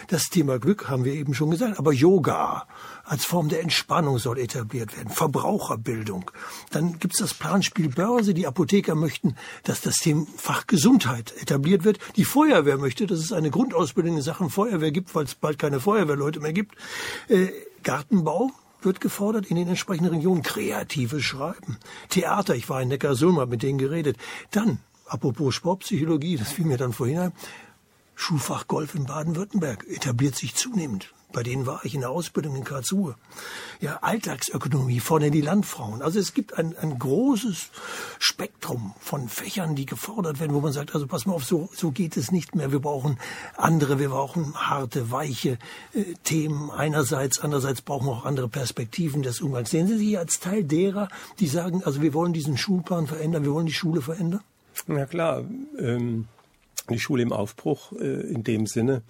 das Thema Glück haben wir eben schon gesagt, aber Yoga als Form der Entspannung soll etabliert werden, Verbraucherbildung. Dann gibt's das Planspiel Börse. Die Apotheker möchten, dass das Thema Fach Gesundheit etabliert wird. Die Feuerwehr möchte, dass es eine Grundausbildung in Sachen Feuerwehr gibt, weil es bald keine Feuerwehrleute mehr gibt. Äh, Gartenbau wird gefordert in den entsprechenden Regionen. Kreatives Schreiben. Theater, ich war in Neckarsulm, habe mit denen geredet. Dann, apropos Sportpsychologie, das fiel mir dann vorhin ein, Schulfach Golf in Baden-Württemberg etabliert sich zunehmend. Bei denen war ich in der Ausbildung in Karlsruhe. Ja, Alltagsökonomie, vorne die Landfrauen. Also es gibt ein, ein großes Spektrum von Fächern, die gefordert werden, wo man sagt, also pass mal auf, so, so geht es nicht mehr. Wir brauchen andere, wir brauchen harte, weiche äh, Themen einerseits, andererseits brauchen wir auch andere Perspektiven des Umgangs. Sehen Sie sich als Teil derer, die sagen, also wir wollen diesen Schulplan verändern, wir wollen die Schule verändern? Ja klar, ähm, die Schule im Aufbruch äh, in dem Sinne,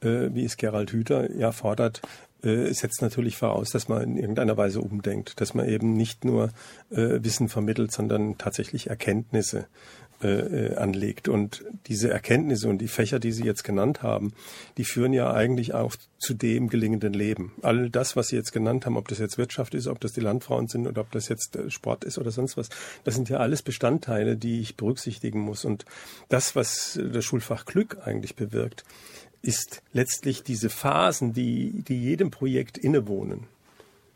äh, wie es Gerald Hüther ja fordert, äh, setzt natürlich voraus, dass man in irgendeiner Weise umdenkt, dass man eben nicht nur äh, Wissen vermittelt, sondern tatsächlich Erkenntnisse äh, äh, anlegt. Und diese Erkenntnisse und die Fächer, die Sie jetzt genannt haben, die führen ja eigentlich auch zu dem gelingenden Leben. All das, was Sie jetzt genannt haben, ob das jetzt Wirtschaft ist, ob das die Landfrauen sind oder ob das jetzt äh, Sport ist oder sonst was, das sind ja alles Bestandteile, die ich berücksichtigen muss. Und das, was das Schulfach Glück eigentlich bewirkt, ist letztlich diese Phasen, die, die jedem Projekt innewohnen.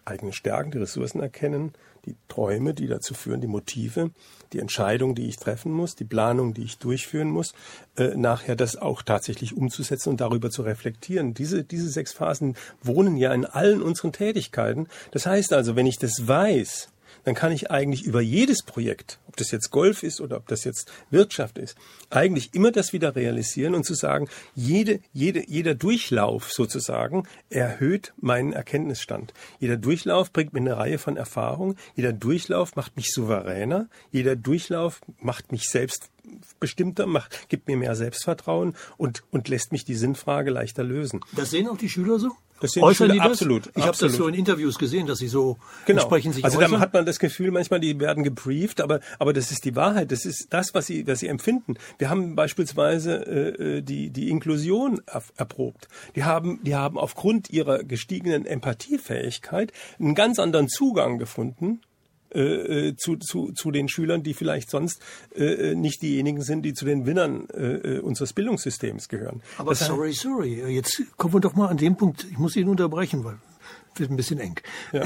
Eigene Stärken, die Ressourcen erkennen, die Träume, die dazu führen, die Motive, die Entscheidung, die ich treffen muss, die Planung, die ich durchführen muss, äh, nachher das auch tatsächlich umzusetzen und darüber zu reflektieren. Diese, diese sechs Phasen wohnen ja in allen unseren Tätigkeiten. Das heißt also, wenn ich das weiß, dann kann ich eigentlich über jedes Projekt, ob das jetzt Golf ist oder ob das jetzt Wirtschaft ist, eigentlich immer das wieder realisieren und zu sagen, jede, jede, jeder Durchlauf sozusagen erhöht meinen Erkenntnisstand. Jeder Durchlauf bringt mir eine Reihe von Erfahrungen. Jeder Durchlauf macht mich souveräner. Jeder Durchlauf macht mich selbstbestimmter, macht, gibt mir mehr Selbstvertrauen und, und lässt mich die Sinnfrage leichter lösen. Das sehen auch die Schüler so? Das sind äußern die absolut. Ich habe das so in Interviews gesehen, dass sie so genau. entsprechend sich Also äußern. dann hat man das Gefühl, manchmal die werden gebrieft, aber aber das ist die Wahrheit. Das ist das, was sie was sie empfinden. Wir haben beispielsweise äh, äh die die Inklusion erprobt. Die haben die haben aufgrund ihrer gestiegenen Empathiefähigkeit einen ganz anderen Zugang gefunden äh, äh, zu, zu, zu den Schülern, die vielleicht sonst äh, nicht diejenigen sind, die zu den Winnern äh, unseres Bildungssystems gehören. Aber das sorry, sorry, jetzt kommen wir doch mal an den Punkt, ich muss ihn unterbrechen, weil wird ein bisschen eng. Ja.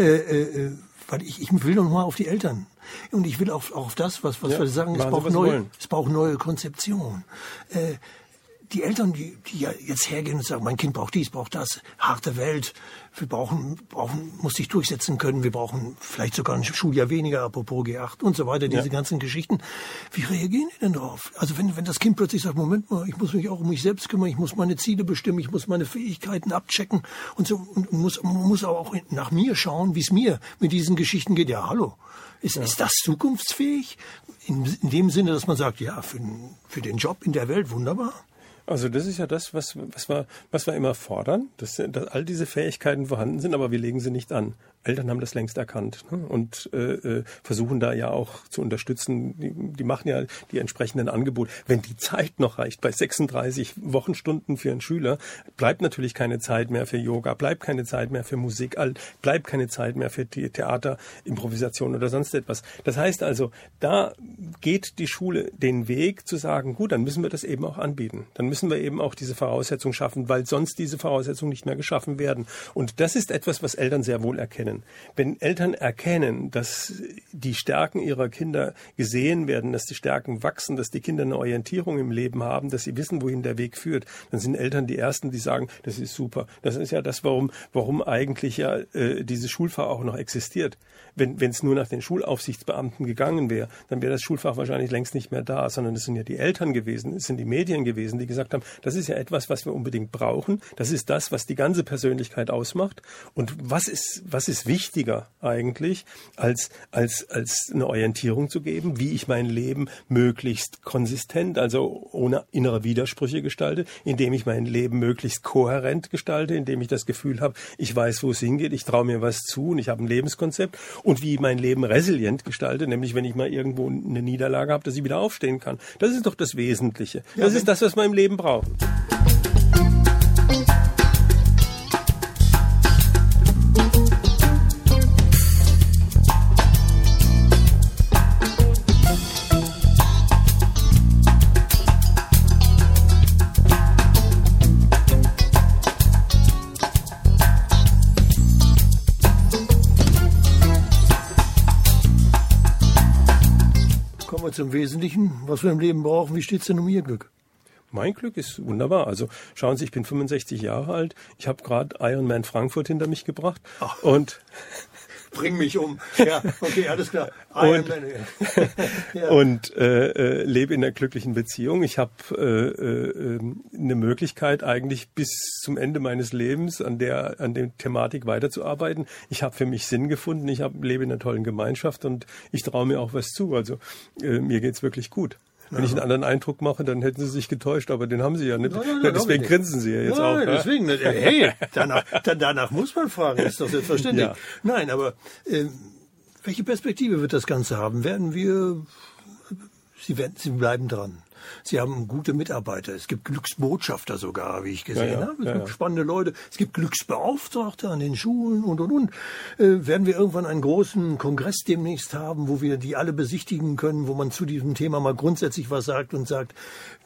Weil ich, ich will noch mal auf die Eltern. Und ich will auch, auch auf das, was, was ja, wir sagen, es braucht, neue, es braucht neue Konzeption. Äh, die Eltern, die, die ja jetzt hergehen und sagen, mein Kind braucht dies, braucht das, harte Welt, wir brauchen, brauchen, muss sich durchsetzen können, wir brauchen vielleicht sogar ein Schuljahr weniger, apropos G8 und so weiter, diese ja. ganzen Geschichten. Wie reagieren die denn darauf? Also wenn, wenn das Kind plötzlich sagt, Moment mal, ich muss mich auch um mich selbst kümmern, ich muss meine Ziele bestimmen, ich muss meine Fähigkeiten abchecken und so, und muss, muss aber auch nach mir schauen, wie es mir mit diesen Geschichten geht. Ja, hallo. Ist, ja. ist das zukunftsfähig? In, in dem Sinne, dass man sagt, ja, für, für den Job in der Welt wunderbar. Also das ist ja das, was, was, wir, was wir immer fordern, dass, dass all diese Fähigkeiten vorhanden sind, aber wir legen sie nicht an. Eltern haben das längst erkannt ne? und äh, äh, versuchen da ja auch zu unterstützen. Die, die machen ja die entsprechenden Angebote. Wenn die Zeit noch reicht, bei 36 Wochenstunden für einen Schüler, bleibt natürlich keine Zeit mehr für Yoga, bleibt keine Zeit mehr für Musik, bleibt keine Zeit mehr für Theater, Improvisation oder sonst etwas. Das heißt also, da geht die Schule den Weg zu sagen, gut, dann müssen wir das eben auch anbieten. Dann müssen wir eben auch diese Voraussetzung schaffen, weil sonst diese Voraussetzungen nicht mehr geschaffen werden. Und das ist etwas, was Eltern sehr wohl erkennen. Wenn Eltern erkennen, dass die Stärken ihrer Kinder gesehen werden, dass die Stärken wachsen, dass die Kinder eine Orientierung im Leben haben, dass sie wissen, wohin der Weg führt, dann sind Eltern die Ersten, die sagen, das ist super. Das ist ja das, warum, warum eigentlich ja äh, dieses Schulfach auch noch existiert. Wenn es nur nach den Schulaufsichtsbeamten gegangen wäre, dann wäre das Schulfach wahrscheinlich längst nicht mehr da, sondern es sind ja die Eltern gewesen, es sind die Medien gewesen, die gesagt haben, das ist ja etwas, was wir unbedingt brauchen. Das ist das, was die ganze Persönlichkeit ausmacht. Und was ist, was ist wichtiger eigentlich, als, als, als eine Orientierung zu geben, wie ich mein Leben möglichst konsistent, also ohne innere Widersprüche gestalte, indem ich mein Leben möglichst kohärent gestalte, indem ich das Gefühl habe, ich weiß, wo es hingeht, ich traue mir was zu und ich habe ein Lebenskonzept und wie ich mein Leben resilient gestalte, nämlich wenn ich mal irgendwo eine Niederlage habe, dass ich wieder aufstehen kann. Das ist doch das Wesentliche. Das ja, ist das, was man im Leben Leben wir zum Wesentlichen, was wir im Leben brauchen. Wie steht es denn um Ihr Glück? Mein Glück ist wunderbar. Also schauen Sie, ich bin 65 Jahre alt. Ich habe gerade Ironman Frankfurt hinter mich gebracht. Ach. Und bring mich um. Ja, okay, alles klar. und, ja. und äh, äh, lebe in einer glücklichen Beziehung. Ich habe äh, äh, eine Möglichkeit eigentlich bis zum Ende meines Lebens an der an der Thematik weiterzuarbeiten. Ich habe für mich Sinn gefunden. Ich hab, lebe in einer tollen Gemeinschaft und ich traue mir auch was zu. Also äh, mir geht's wirklich gut. Wenn ja. ich einen anderen Eindruck mache, dann hätten sie sich getäuscht, aber den haben sie ja nicht. Nein, nein, nein, deswegen grinsen sie ja jetzt nein, auch. Deswegen, ja? hey, danach, danach muss man fragen, ist doch selbstverständlich. Ja. Nein, aber äh, welche Perspektive wird das Ganze haben? Werden wir, Sie, werden, Sie bleiben dran. Sie haben gute Mitarbeiter. Es gibt Glücksbotschafter sogar, wie ich gesehen ja, ja, habe. Es ja, gibt spannende Leute. Es gibt Glücksbeauftragte an den Schulen und und und. Äh, werden wir irgendwann einen großen Kongress demnächst haben, wo wir die alle besichtigen können, wo man zu diesem Thema mal grundsätzlich was sagt und sagt,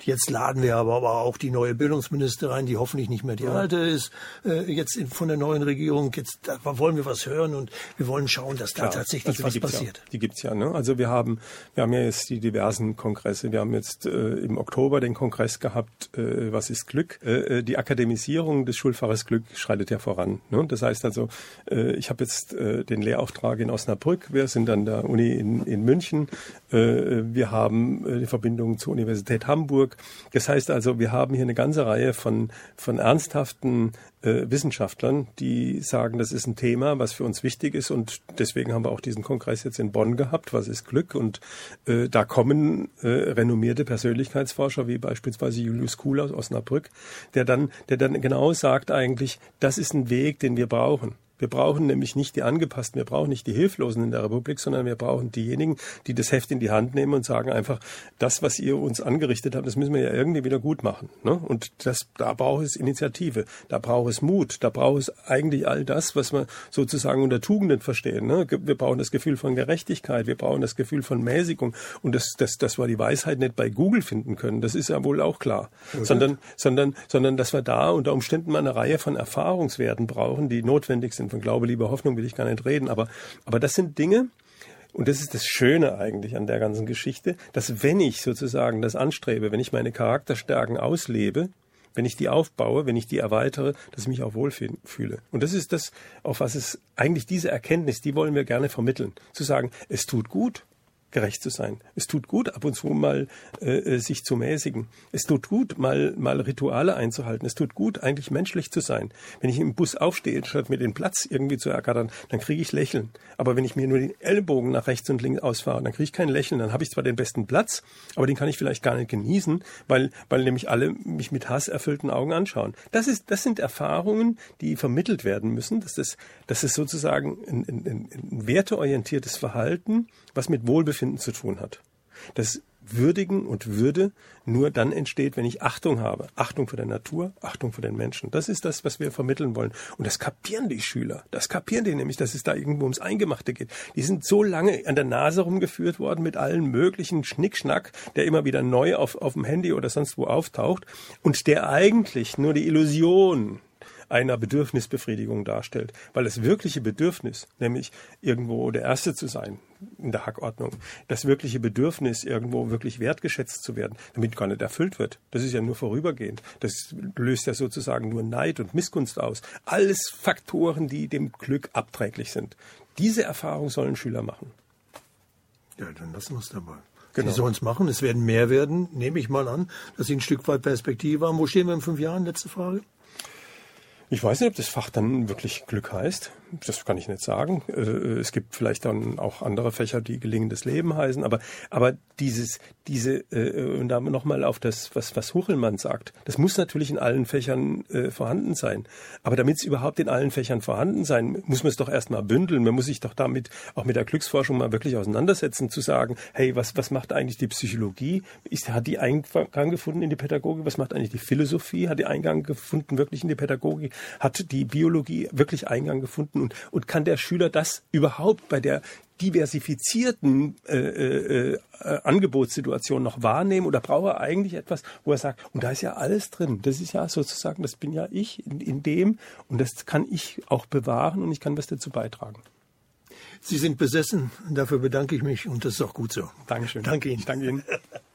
jetzt laden wir aber, aber auch die neue Bildungsministerin, die hoffentlich nicht mehr die alte ist, äh, jetzt von der neuen Regierung. Jetzt da wollen wir was hören und wir wollen schauen, dass da Klar, tatsächlich also was passiert. die gibt's ja. Ne? Also wir haben, wir haben ja jetzt die diversen Kongresse. Wir haben jetzt äh, im Oktober den Kongress gehabt, äh, was ist Glück? Äh, äh, die Akademisierung des Schulfaches Glück schreitet ja voran. Ne? Das heißt also, äh, ich habe jetzt äh, den Lehrauftrag in Osnabrück, wir sind an der Uni in, in München, äh, wir haben äh, die Verbindung zur Universität Hamburg. Das heißt also, wir haben hier eine ganze Reihe von, von ernsthaften äh, Wissenschaftlern, die sagen, das ist ein Thema, was für uns wichtig ist und deswegen haben wir auch diesen Kongress jetzt in Bonn gehabt, was ist Glück und äh, da kommen äh, renommierte Persönlichkeitsforscher wie beispielsweise Julius Kuhl aus Osnabrück, der dann, der dann genau sagt eigentlich, das ist ein Weg, den wir brauchen. Wir brauchen nämlich nicht die Angepassten, wir brauchen nicht die Hilflosen in der Republik, sondern wir brauchen diejenigen, die das Heft in die Hand nehmen und sagen einfach, das, was ihr uns angerichtet habt, das müssen wir ja irgendwie wieder gut machen. Ne? Und das, da braucht es Initiative, da braucht es Mut, da braucht es eigentlich all das, was wir sozusagen unter Tugenden verstehen. Ne? Wir brauchen das Gefühl von Gerechtigkeit, wir brauchen das Gefühl von Mäßigung. Und das, das, das wir die Weisheit nicht bei Google finden können, das ist ja wohl auch klar. Okay. Sondern, sondern, sondern, dass wir da unter Umständen mal eine Reihe von Erfahrungswerten brauchen, die notwendig sind von Glaube, Liebe, Hoffnung will ich gar nicht reden, aber, aber das sind Dinge, und das ist das Schöne eigentlich an der ganzen Geschichte, dass wenn ich sozusagen das anstrebe, wenn ich meine Charakterstärken auslebe, wenn ich die aufbaue, wenn ich die erweitere, dass ich mich auch wohlfühle. Und das ist das, auf was es eigentlich diese Erkenntnis, die wollen wir gerne vermitteln. Zu sagen, es tut gut, gerecht zu sein. Es tut gut, ab und zu mal äh, äh, sich zu mäßigen. Es tut gut, mal, mal Rituale einzuhalten. Es tut gut, eigentlich menschlich zu sein. Wenn ich im Bus aufstehe, statt mir den Platz irgendwie zu ergattern, dann kriege ich Lächeln. Aber wenn ich mir nur den Ellbogen nach rechts und links ausfahre, dann kriege ich kein Lächeln. Dann habe ich zwar den besten Platz, aber den kann ich vielleicht gar nicht genießen, weil, weil nämlich alle mich mit hasserfüllten Augen anschauen. Das, ist, das sind Erfahrungen, die vermittelt werden müssen. Das ist, das ist sozusagen ein, ein, ein werteorientiertes Verhalten, was mit Wohlbefinden zu tun hat. Das Würdigen und Würde nur dann entsteht, wenn ich Achtung habe. Achtung vor der Natur, Achtung vor den Menschen. Das ist das, was wir vermitteln wollen. Und das kapieren die Schüler. Das kapieren die nämlich, dass es da irgendwo ums Eingemachte geht. Die sind so lange an der Nase rumgeführt worden mit allen möglichen Schnickschnack, der immer wieder neu auf, auf dem Handy oder sonst wo auftaucht und der eigentlich nur die Illusion einer Bedürfnisbefriedigung darstellt. Weil das wirkliche Bedürfnis, nämlich irgendwo der Erste zu sein in der Hackordnung, das wirkliche Bedürfnis, irgendwo wirklich wertgeschätzt zu werden, damit gar nicht erfüllt wird. Das ist ja nur vorübergehend. Das löst ja sozusagen nur Neid und Missgunst aus. Alles Faktoren, die dem Glück abträglich sind. Diese Erfahrung sollen Schüler machen. Ja, dann lassen wir es dabei. Genau. Sie sollen es machen, es werden mehr werden, nehme ich mal an, dass Sie ein Stück weit Perspektive haben. Wo stehen wir in fünf Jahren? Letzte Frage. Ich weiß nicht, ob das Fach dann wirklich Glück heißt. Das kann ich nicht sagen. Äh, es gibt vielleicht dann auch andere Fächer, die gelingendes Leben heißen. Aber, aber dieses, diese, äh, und da nochmal auf das, was, was Huchelmann sagt, das muss natürlich in allen Fächern äh, vorhanden sein. Aber damit es überhaupt in allen Fächern vorhanden sein, muss man es doch erstmal bündeln. Man muss sich doch damit auch mit der Glücksforschung mal wirklich auseinandersetzen, zu sagen, hey, was, was macht eigentlich die Psychologie? Ist, hat die Eingang gefunden in die Pädagogik? Was macht eigentlich die Philosophie? Hat die Eingang gefunden wirklich in die Pädagogik? Hat die Biologie wirklich Eingang gefunden und, und kann der Schüler das überhaupt bei der diversifizierten äh, äh, äh, Angebotssituation noch wahrnehmen oder braucht er eigentlich etwas, wo er sagt, und da ist ja alles drin, das ist ja sozusagen, das bin ja ich in, in dem und das kann ich auch bewahren und ich kann was dazu beitragen. Sie sind besessen, dafür bedanke ich mich und das ist auch gut so. Dankeschön. Danke Ihnen. Danke Ihnen.